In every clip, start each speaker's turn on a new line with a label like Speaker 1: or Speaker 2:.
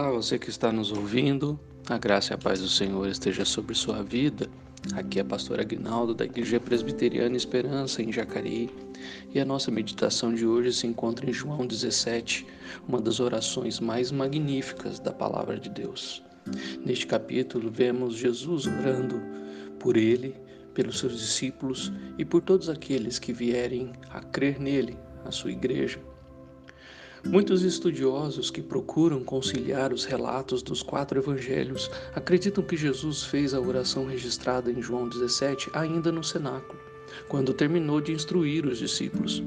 Speaker 1: Olá, você que está nos ouvindo, a graça e a paz do Senhor esteja sobre sua vida. Aqui é a pastora Aguinaldo da Igreja Presbiteriana Esperança em Jacareí e a nossa meditação de hoje se encontra em João 17, uma das orações mais magníficas da palavra de Deus. Neste capítulo vemos Jesus orando por ele, pelos seus discípulos e por todos aqueles que vierem a crer nele, a sua igreja. Muitos estudiosos que procuram conciliar os relatos dos quatro evangelhos acreditam que Jesus fez a oração registrada em João 17 ainda no cenáculo, quando terminou de instruir os discípulos.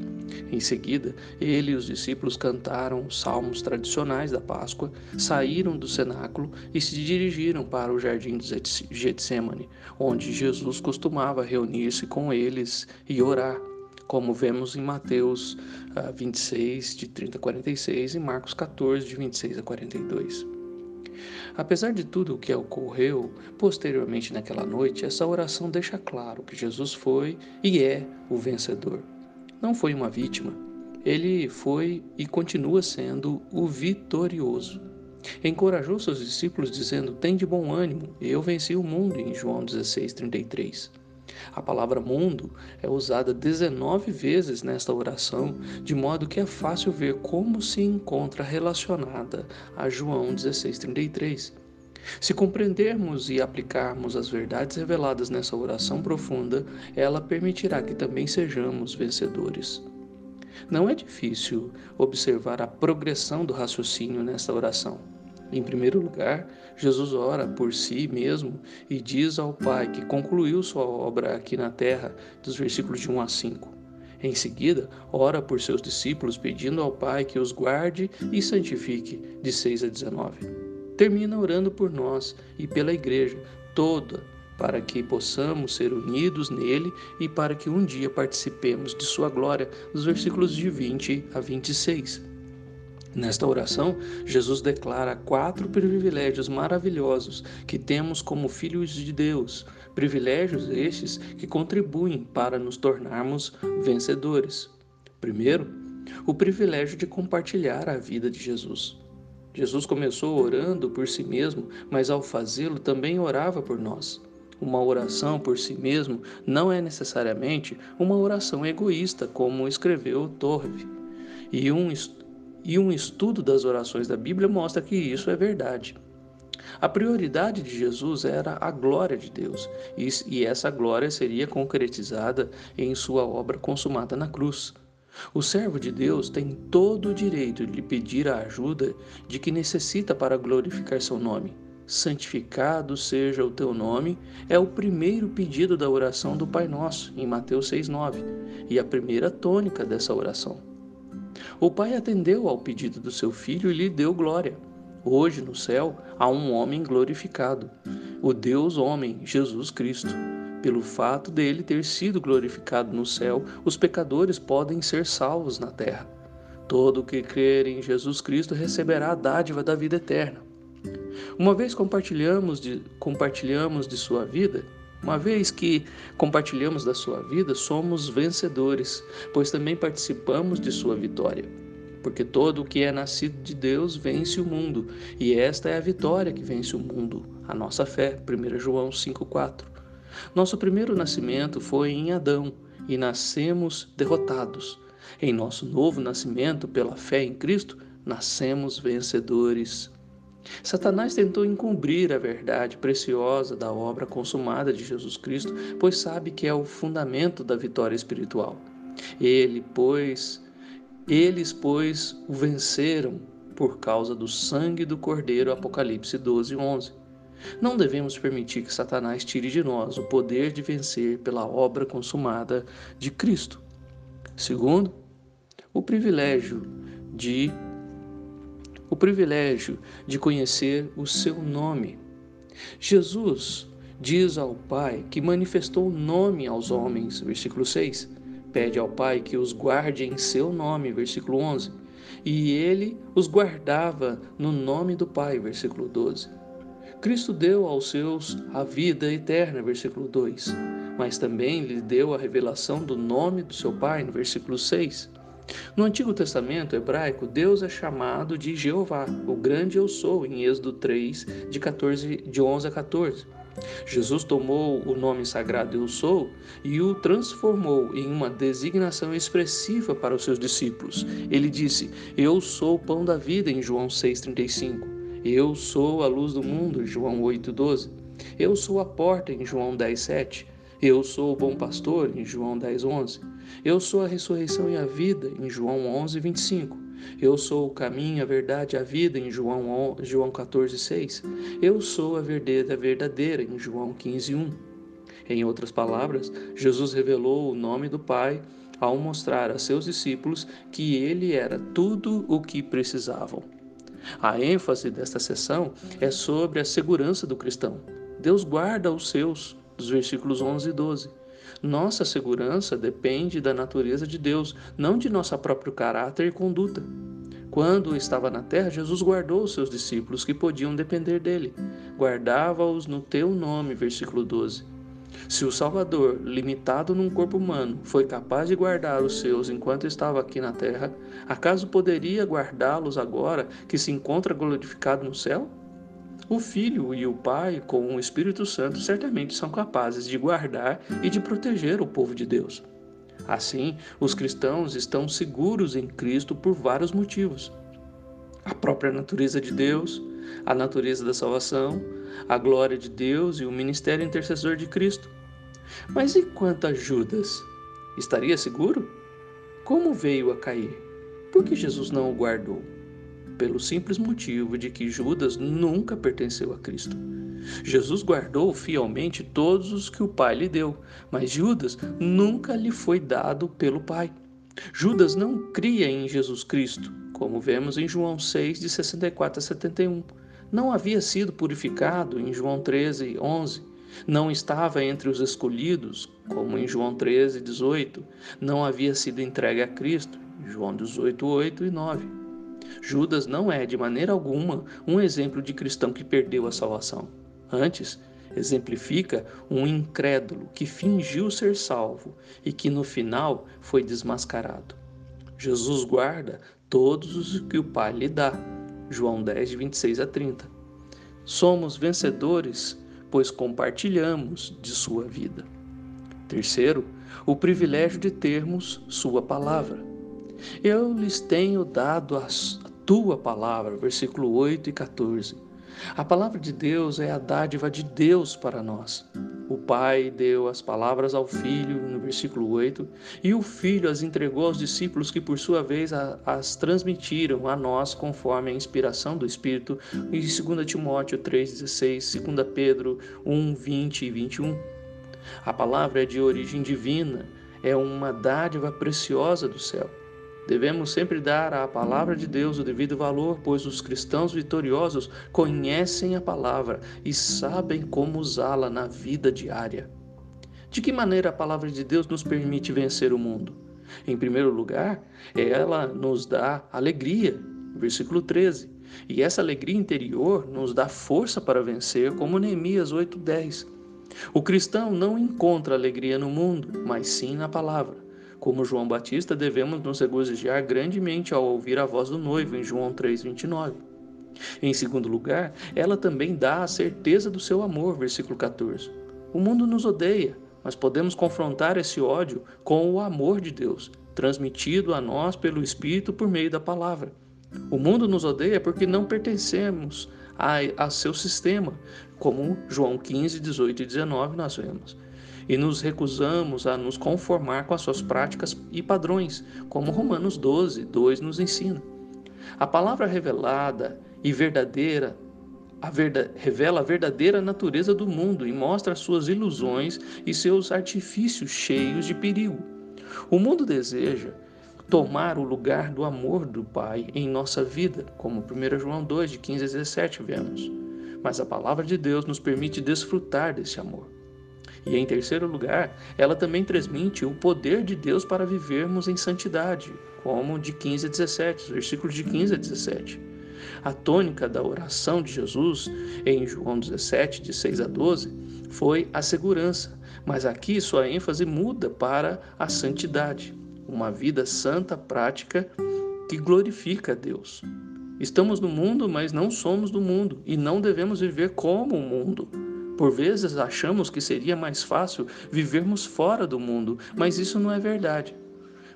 Speaker 1: Em seguida, ele e os discípulos cantaram os salmos tradicionais da Páscoa, saíram do cenáculo e se dirigiram para o jardim de Getsemane, onde Jesus costumava reunir-se com eles e orar como vemos em Mateus 26, ah, de 30 a 46 e Marcos 14, de 26 a 42. Apesar de tudo o que ocorreu posteriormente naquela noite, essa oração deixa claro que Jesus foi e é o vencedor. Não foi uma vítima, ele foi e continua sendo o vitorioso. Encorajou seus discípulos dizendo: Tem de bom ânimo, eu venci o mundo, em João 16, 33. A palavra mundo é usada 19 vezes nesta oração, de modo que é fácil ver como se encontra relacionada a João 16:33. Se compreendermos e aplicarmos as verdades reveladas nessa oração profunda, ela permitirá que também sejamos vencedores. Não é difícil observar a progressão do raciocínio nesta oração. Em primeiro lugar, Jesus ora por si mesmo e diz ao Pai que concluiu sua obra aqui na terra, dos versículos de 1 a 5. Em seguida, ora por seus discípulos, pedindo ao Pai que os guarde e santifique, de 6 a 19. Termina orando por nós e pela igreja toda, para que possamos ser unidos nele e para que um dia participemos de sua glória, dos versículos de 20 a 26. Nesta oração, Jesus declara quatro privilégios maravilhosos que temos como filhos de Deus, privilégios estes que contribuem para nos tornarmos vencedores. Primeiro, o privilégio de compartilhar a vida de Jesus. Jesus começou orando por si mesmo, mas ao fazê-lo também orava por nós. Uma oração por si mesmo não é necessariamente uma oração egoísta, como escreveu Torre. E um e um estudo das orações da Bíblia mostra que isso é verdade. A prioridade de Jesus era a glória de Deus, e essa glória seria concretizada em sua obra consumada na cruz. O servo de Deus tem todo o direito de lhe pedir a ajuda de que necessita para glorificar seu nome. Santificado seja o teu nome é o primeiro pedido da oração do Pai Nosso, em Mateus 6,9, e a primeira tônica dessa oração. O pai atendeu ao pedido do seu filho e lhe deu glória. Hoje no céu há um homem glorificado, o Deus homem, Jesus Cristo. Pelo fato dele ter sido glorificado no céu, os pecadores podem ser salvos na terra. Todo que crer em Jesus Cristo receberá a dádiva da vida eterna. Uma vez compartilhamos de, compartilhamos de sua vida, uma vez que compartilhamos da sua vida, somos vencedores, pois também participamos de sua vitória. Porque todo o que é nascido de Deus vence o mundo, e esta é a vitória que vence o mundo, a nossa fé. 1 João 5,4. Nosso primeiro nascimento foi em Adão, e nascemos derrotados. Em nosso novo nascimento, pela fé em Cristo, nascemos vencedores. Satanás tentou encobrir a verdade preciosa da obra consumada de Jesus Cristo, pois sabe que é o fundamento da vitória espiritual. Ele, pois, eles, pois, o venceram por causa do sangue do Cordeiro, Apocalipse 12, 11. Não devemos permitir que Satanás tire de nós o poder de vencer pela obra consumada de Cristo. Segundo, o privilégio de o privilégio de conhecer o seu nome. Jesus diz ao Pai que manifestou o nome aos homens, versículo 6. Pede ao Pai que os guarde em seu nome, versículo 11. E ele os guardava no nome do Pai, versículo 12. Cristo deu aos seus a vida eterna, versículo 2, mas também lhe deu a revelação do nome do seu Pai, no versículo 6. No Antigo Testamento hebraico, Deus é chamado de Jeová, o grande eu sou, em Êxodo 3, de, 14, de 11 a 14. Jesus tomou o nome sagrado Eu Sou e o transformou em uma designação expressiva para os seus discípulos. Ele disse: Eu sou o pão da vida, em João 6,35. Eu sou a luz do mundo, João 8,12. Eu sou a porta, em João 10,7. Eu sou o bom pastor, em João 10,11. Eu sou a ressurreição e a vida, em João 11:25. Eu sou o caminho, a verdade e a vida, em João, João 14,6. Eu sou a verdadeira verdadeira, em João 15,1. Em outras palavras, Jesus revelou o nome do Pai ao mostrar a seus discípulos que ele era tudo o que precisavam. A ênfase desta sessão é sobre a segurança do cristão. Deus guarda os seus, dos versículos 11 e 12. Nossa segurança depende da natureza de Deus, não de nosso próprio caráter e conduta. Quando estava na terra, Jesus guardou os seus discípulos que podiam depender dele. Guardava-os no teu nome, versículo 12. Se o Salvador, limitado num corpo humano, foi capaz de guardar os seus enquanto estava aqui na terra, acaso poderia guardá-los agora que se encontra glorificado no céu? O Filho e o Pai, com o Espírito Santo, certamente são capazes de guardar e de proteger o povo de Deus. Assim, os cristãos estão seguros em Cristo por vários motivos. A própria natureza de Deus, a natureza da salvação, a glória de Deus e o ministério intercessor de Cristo. Mas e quanto a Judas? Estaria seguro? Como veio a cair? Por que Jesus não o guardou? Pelo simples motivo de que Judas nunca pertenceu a Cristo. Jesus guardou fielmente todos os que o Pai lhe deu, mas Judas nunca lhe foi dado pelo Pai. Judas não cria em Jesus Cristo, como vemos em João 6, de 64 a 71. Não havia sido purificado em João 13, 11. Não estava entre os escolhidos, como em João 13, 18. Não havia sido entregue a Cristo, João 18, 8 e 9. Judas não é, de maneira alguma, um exemplo de cristão que perdeu a salvação. Antes, exemplifica um incrédulo que fingiu ser salvo e que no final foi desmascarado. Jesus guarda todos os que o Pai lhe dá. João 10, de 26 a 30. Somos vencedores, pois compartilhamos de sua vida. Terceiro, o privilégio de termos sua palavra. Eu lhes tenho dado a, tua palavra, versículo 8 e 14. A palavra de Deus é a dádiva de Deus para nós. O Pai deu as palavras ao Filho, no versículo 8, e o Filho as entregou aos discípulos que, por sua vez, as transmitiram a nós conforme a inspiração do Espírito, em 2 Timóteo 3,16, 2 Pedro 1, 20 e 21. A palavra é de origem divina, é uma dádiva preciosa do céu. Devemos sempre dar à palavra de Deus o devido valor, pois os cristãos vitoriosos conhecem a palavra e sabem como usá-la na vida diária. De que maneira a palavra de Deus nos permite vencer o mundo? Em primeiro lugar, ela nos dá alegria, versículo 13. E essa alegria interior nos dá força para vencer, como Neemias 8:10. O cristão não encontra alegria no mundo, mas sim na palavra. Como João Batista, devemos nos regozijar grandemente ao ouvir a voz do noivo, em João 3,29. Em segundo lugar, ela também dá a certeza do seu amor, versículo 14. O mundo nos odeia, mas podemos confrontar esse ódio com o amor de Deus, transmitido a nós pelo Espírito por meio da palavra. O mundo nos odeia porque não pertencemos a, a seu sistema, como João 15, 18 e 19 nós vemos e nos recusamos a nos conformar com as suas práticas e padrões, como Romanos 12, 2 nos ensina. A palavra revelada e verdadeira a revela a verdadeira natureza do mundo e mostra suas ilusões e seus artifícios cheios de perigo. O mundo deseja tomar o lugar do amor do Pai em nossa vida, como 1 João 2, de 15 a 17 vemos. Mas a palavra de Deus nos permite desfrutar desse amor. E em terceiro lugar, ela também transmite o poder de Deus para vivermos em santidade, como de 15 a 17, versículos de 15 a 17. A tônica da oração de Jesus em João 17, de 6 a 12, foi a segurança, mas aqui sua ênfase muda para a santidade. uma vida santa, prática, que glorifica a Deus. Estamos no mundo, mas não somos do mundo e não devemos viver como o mundo. Por vezes achamos que seria mais fácil vivermos fora do mundo, mas isso não é verdade.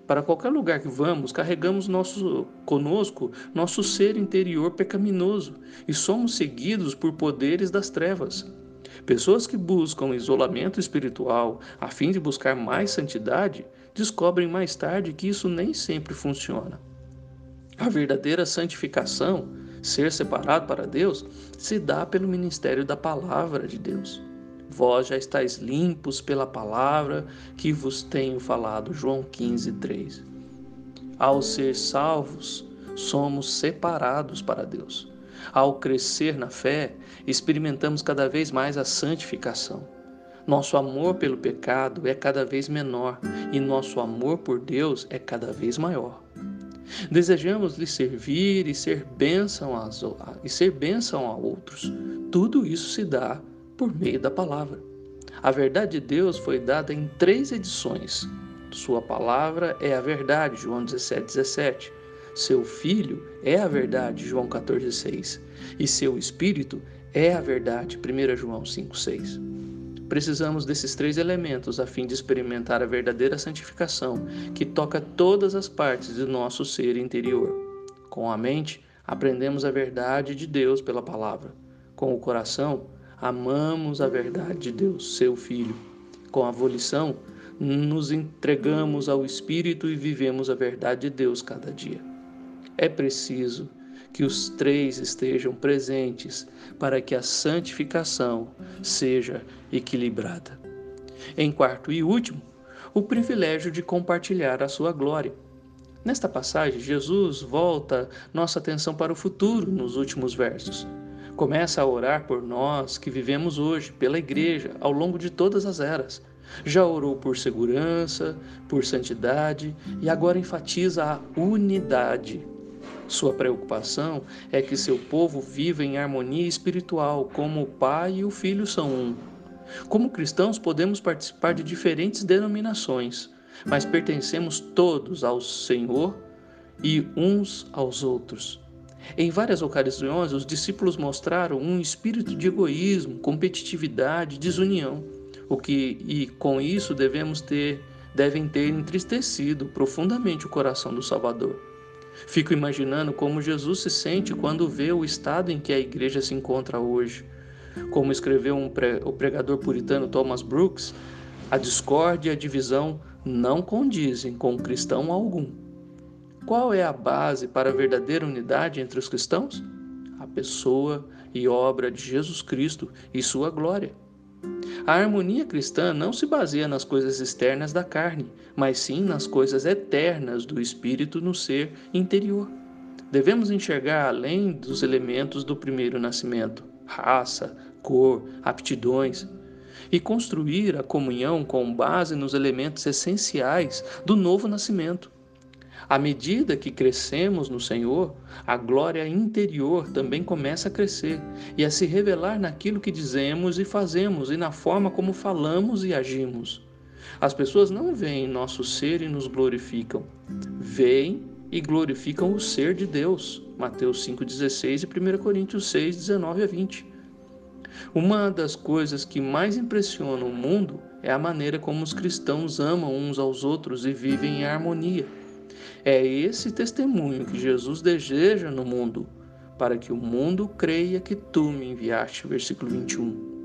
Speaker 1: Para qualquer lugar que vamos, carregamos nosso conosco nosso ser interior pecaminoso e somos seguidos por poderes das trevas. Pessoas que buscam isolamento espiritual a fim de buscar mais santidade descobrem mais tarde que isso nem sempre funciona. A verdadeira santificação, ser separado para Deus, se dá pelo ministério da palavra de Deus. Vós já estáis limpos pela palavra que vos tenho falado. João 15, 3. Ao ser salvos, somos separados para Deus. Ao crescer na fé, experimentamos cada vez mais a santificação. Nosso amor pelo pecado é cada vez menor e nosso amor por Deus é cada vez maior. Desejamos lhe servir e ser bênção a, e ser bênção a outros. Tudo isso se dá por meio da palavra. A verdade de Deus foi dada em três edições. Sua palavra é a verdade, João 17, 17. Seu Filho é a verdade, João 14, 6. E seu Espírito é a verdade, 1 João 5, 6. Precisamos desses três elementos a fim de experimentar a verdadeira santificação que toca todas as partes do nosso ser interior. Com a mente, aprendemos a verdade de Deus pela palavra. Com o coração, amamos a verdade de Deus, seu Filho. Com a volição, nos entregamos ao Espírito e vivemos a verdade de Deus cada dia. É preciso que os três estejam presentes para que a santificação seja equilibrada. Em quarto e último, o privilégio de compartilhar a sua glória. Nesta passagem, Jesus volta nossa atenção para o futuro nos últimos versos. Começa a orar por nós que vivemos hoje, pela igreja, ao longo de todas as eras. Já orou por segurança, por santidade e agora enfatiza a unidade sua preocupação é que seu povo viva em harmonia espiritual, como o Pai e o Filho são um. Como cristãos, podemos participar de diferentes denominações, mas pertencemos todos ao Senhor e uns aos outros. Em várias ocasiões, os discípulos mostraram um espírito de egoísmo, competitividade, desunião, o que e com isso devemos ter devem ter entristecido profundamente o coração do Salvador. Fico imaginando como Jesus se sente quando vê o estado em que a igreja se encontra hoje. Como escreveu um pre o pregador puritano Thomas Brooks, a discórdia e a divisão não condizem com cristão algum. Qual é a base para a verdadeira unidade entre os cristãos? A pessoa e obra de Jesus Cristo e sua glória. A harmonia cristã não se baseia nas coisas externas da carne, mas sim nas coisas eternas do espírito no ser interior. Devemos enxergar além dos elementos do primeiro nascimento, raça, cor, aptidões, e construir a comunhão com base nos elementos essenciais do novo nascimento, à medida que crescemos no Senhor, a glória interior também começa a crescer e a se revelar naquilo que dizemos e fazemos e na forma como falamos e agimos. As pessoas não veem nosso ser e nos glorificam, veem e glorificam o ser de Deus. Mateus 5,16 e 1 Coríntios 6, 19 a 20. Uma das coisas que mais impressiona o mundo é a maneira como os cristãos amam uns aos outros e vivem em harmonia. É esse testemunho que Jesus deseja no mundo, para que o mundo creia que tu me enviaste. Versículo 21.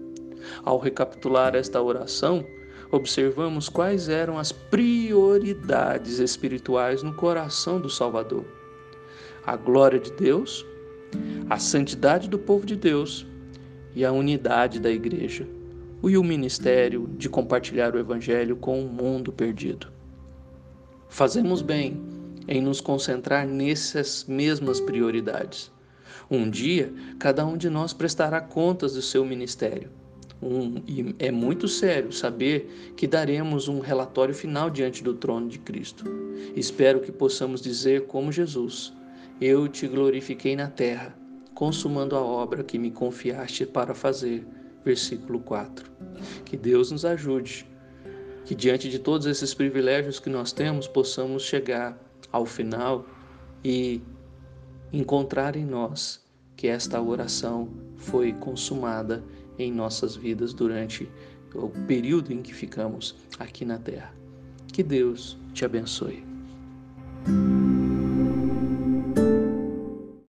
Speaker 1: Ao recapitular esta oração, observamos quais eram as prioridades espirituais no coração do Salvador: a glória de Deus, a santidade do povo de Deus e a unidade da igreja, e o ministério de compartilhar o Evangelho com o mundo perdido. Fazemos bem em nos concentrar nessas mesmas prioridades. Um dia, cada um de nós prestará contas do seu ministério. Um, e é muito sério saber que daremos um relatório final diante do trono de Cristo. Espero que possamos dizer, como Jesus: Eu te glorifiquei na terra, consumando a obra que me confiaste para fazer. Versículo 4. Que Deus nos ajude Que diante de todos esses privilégios que nós temos, possamos chegar ao final e encontrar em nós que esta oração foi consumada em nossas vidas durante o período em que ficamos aqui na terra. Que Deus te abençoe.